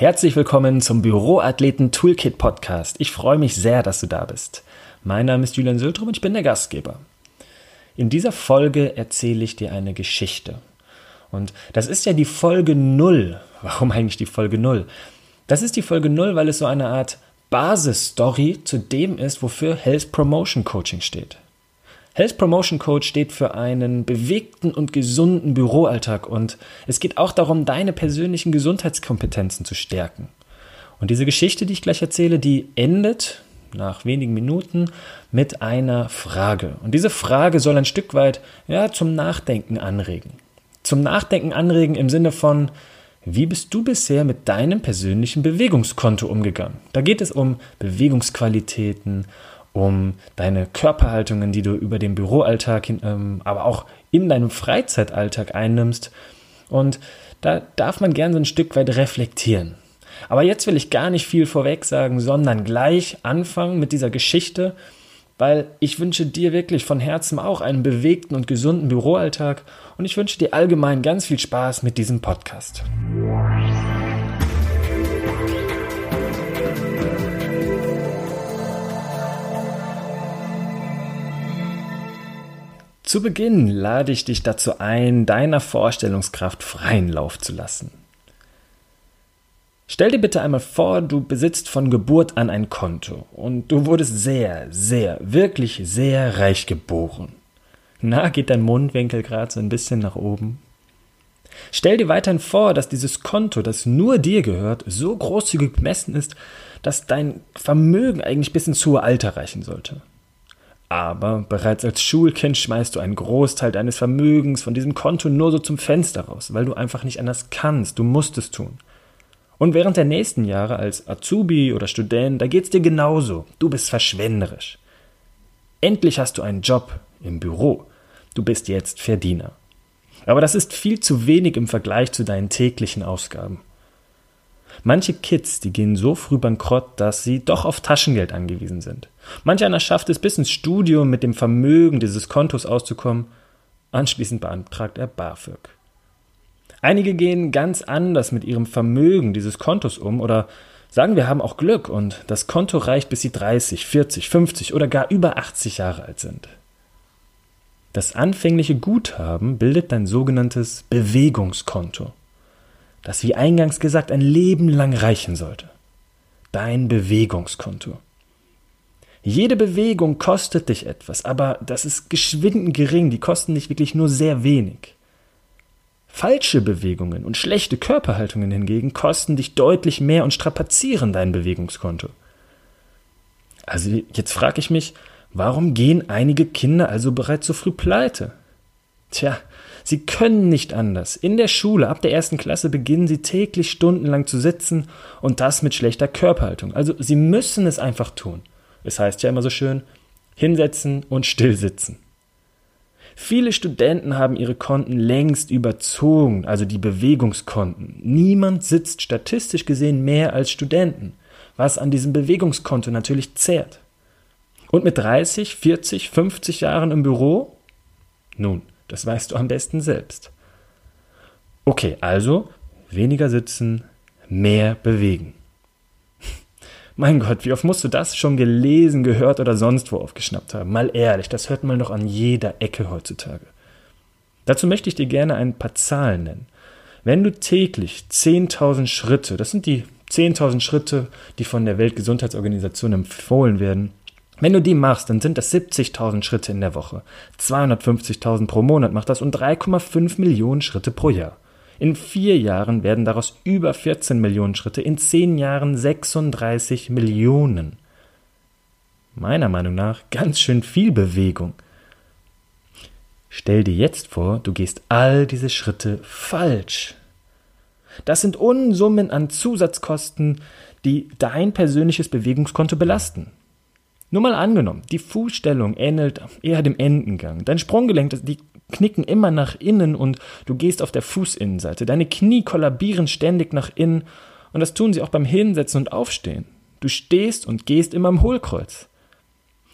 Herzlich willkommen zum Büroathleten Toolkit Podcast. Ich freue mich sehr, dass du da bist. Mein Name ist Julian Sültrum und ich bin der Gastgeber. In dieser Folge erzähle ich dir eine Geschichte. Und das ist ja die Folge 0. Warum eigentlich die Folge 0? Das ist die Folge 0, weil es so eine Art Basisstory zu dem ist, wofür Health Promotion Coaching steht. Health Promotion Coach steht für einen bewegten und gesunden Büroalltag und es geht auch darum, deine persönlichen Gesundheitskompetenzen zu stärken. Und diese Geschichte, die ich gleich erzähle, die endet nach wenigen Minuten mit einer Frage. Und diese Frage soll ein Stück weit ja, zum Nachdenken anregen. Zum Nachdenken anregen im Sinne von, wie bist du bisher mit deinem persönlichen Bewegungskonto umgegangen? Da geht es um Bewegungsqualitäten, um deine Körperhaltungen, die du über den Büroalltag, ähm, aber auch in deinem Freizeitalltag einnimmst. Und da darf man gern so ein Stück weit reflektieren. Aber jetzt will ich gar nicht viel vorweg sagen, sondern gleich anfangen mit dieser Geschichte, weil ich wünsche dir wirklich von Herzen auch einen bewegten und gesunden Büroalltag und ich wünsche dir allgemein ganz viel Spaß mit diesem Podcast. Zu Beginn lade ich dich dazu ein, deiner Vorstellungskraft freien Lauf zu lassen. Stell dir bitte einmal vor, du besitzt von Geburt an ein Konto und du wurdest sehr, sehr, wirklich sehr reich geboren. Na, geht dein Mundwinkel gerade so ein bisschen nach oben? Stell dir weiterhin vor, dass dieses Konto, das nur dir gehört, so großzügig bemessen ist, dass dein Vermögen eigentlich bis ins hohe Alter reichen sollte. Aber bereits als Schulkind schmeißt du einen Großteil deines Vermögens von diesem Konto nur so zum Fenster raus, weil du einfach nicht anders kannst, du musst es tun. Und während der nächsten Jahre als Azubi oder Student, da geht's dir genauso. Du bist verschwenderisch. Endlich hast du einen Job im Büro. Du bist jetzt Verdiener. Aber das ist viel zu wenig im Vergleich zu deinen täglichen Ausgaben. Manche Kids, die gehen so früh bankrott, dass sie doch auf Taschengeld angewiesen sind. Manch einer schafft es bis ins Studium mit dem Vermögen dieses Kontos auszukommen. Anschließend beantragt er BAföG. Einige gehen ganz anders mit ihrem Vermögen dieses Kontos um oder sagen wir haben auch Glück und das Konto reicht bis sie 30, 40, 50 oder gar über 80 Jahre alt sind. Das anfängliche Guthaben bildet dein sogenanntes Bewegungskonto, das wie eingangs gesagt ein Leben lang reichen sollte. Dein Bewegungskonto. Jede Bewegung kostet dich etwas, aber das ist geschwindend gering, die kosten dich wirklich nur sehr wenig. Falsche Bewegungen und schlechte Körperhaltungen hingegen kosten dich deutlich mehr und strapazieren dein Bewegungskonto. Also jetzt frage ich mich, warum gehen einige Kinder also bereits so früh pleite? Tja, sie können nicht anders. In der Schule ab der ersten Klasse beginnen sie täglich stundenlang zu sitzen und das mit schlechter Körperhaltung. Also sie müssen es einfach tun. Es heißt ja immer so schön, hinsetzen und stillsitzen. Viele Studenten haben ihre Konten längst überzogen, also die Bewegungskonten. Niemand sitzt statistisch gesehen mehr als Studenten, was an diesem Bewegungskonto natürlich zehrt. Und mit 30, 40, 50 Jahren im Büro? Nun, das weißt du am besten selbst. Okay, also weniger sitzen, mehr bewegen. Mein Gott, wie oft musst du das schon gelesen, gehört oder sonst wo aufgeschnappt haben? Mal ehrlich, das hört man doch an jeder Ecke heutzutage. Dazu möchte ich dir gerne ein paar Zahlen nennen. Wenn du täglich 10.000 Schritte, das sind die 10.000 Schritte, die von der Weltgesundheitsorganisation empfohlen werden, wenn du die machst, dann sind das 70.000 Schritte in der Woche. 250.000 pro Monat macht das und 3,5 Millionen Schritte pro Jahr. In vier Jahren werden daraus über 14 Millionen Schritte, in zehn Jahren 36 Millionen. Meiner Meinung nach ganz schön viel Bewegung. Stell dir jetzt vor, du gehst all diese Schritte falsch. Das sind Unsummen an Zusatzkosten, die dein persönliches Bewegungskonto belasten. Nur mal angenommen, die Fußstellung ähnelt eher dem Endengang. Dein Sprunggelenk die knicken immer nach innen und du gehst auf der Fußinnenseite. Deine Knie kollabieren ständig nach innen und das tun sie auch beim Hinsetzen und Aufstehen. Du stehst und gehst immer im Hohlkreuz.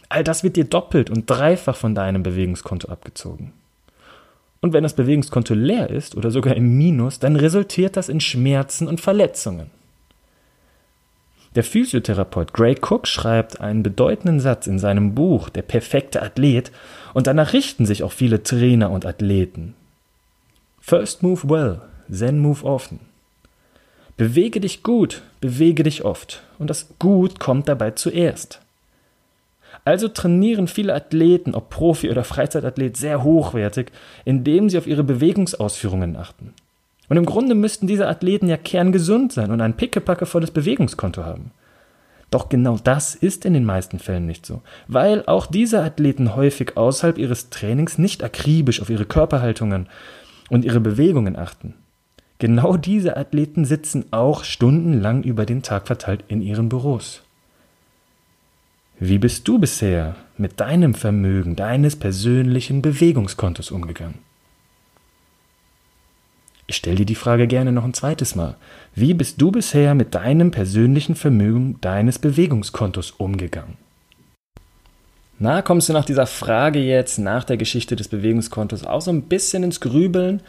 All das wird dir doppelt und dreifach von deinem Bewegungskonto abgezogen. Und wenn das Bewegungskonto leer ist oder sogar im Minus, dann resultiert das in Schmerzen und Verletzungen. Der Physiotherapeut Gray Cook schreibt einen bedeutenden Satz in seinem Buch Der perfekte Athlet und danach richten sich auch viele Trainer und Athleten. First move well, then move often. Bewege dich gut, bewege dich oft und das Gut kommt dabei zuerst. Also trainieren viele Athleten, ob Profi oder Freizeitathlet, sehr hochwertig, indem sie auf ihre Bewegungsausführungen achten. Und im Grunde müssten diese Athleten ja kerngesund sein und ein pickepackevolles Bewegungskonto haben. Doch genau das ist in den meisten Fällen nicht so, weil auch diese Athleten häufig außerhalb ihres Trainings nicht akribisch auf ihre Körperhaltungen und ihre Bewegungen achten. Genau diese Athleten sitzen auch stundenlang über den Tag verteilt in ihren Büros. Wie bist du bisher mit deinem Vermögen deines persönlichen Bewegungskontos umgegangen? Ich stelle dir die Frage gerne noch ein zweites Mal. Wie bist du bisher mit deinem persönlichen Vermögen deines Bewegungskontos umgegangen? Na, kommst du nach dieser Frage jetzt, nach der Geschichte des Bewegungskontos, auch so ein bisschen ins Grübeln?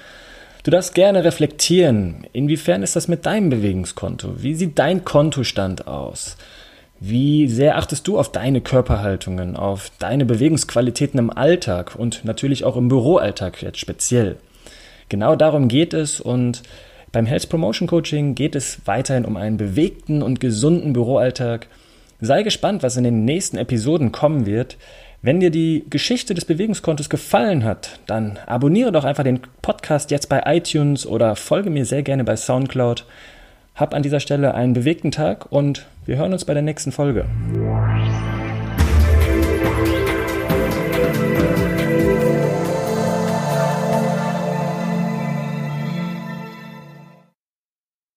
Du darfst gerne reflektieren. Inwiefern ist das mit deinem Bewegungskonto? Wie sieht dein Kontostand aus? Wie sehr achtest du auf deine Körperhaltungen, auf deine Bewegungsqualitäten im Alltag und natürlich auch im Büroalltag jetzt speziell? Genau darum geht es und beim Health Promotion Coaching geht es weiterhin um einen bewegten und gesunden Büroalltag. Sei gespannt, was in den nächsten Episoden kommen wird. Wenn dir die Geschichte des Bewegungskontos gefallen hat, dann abonniere doch einfach den Podcast jetzt bei iTunes oder folge mir sehr gerne bei SoundCloud. Hab an dieser Stelle einen bewegten Tag und wir hören uns bei der nächsten Folge.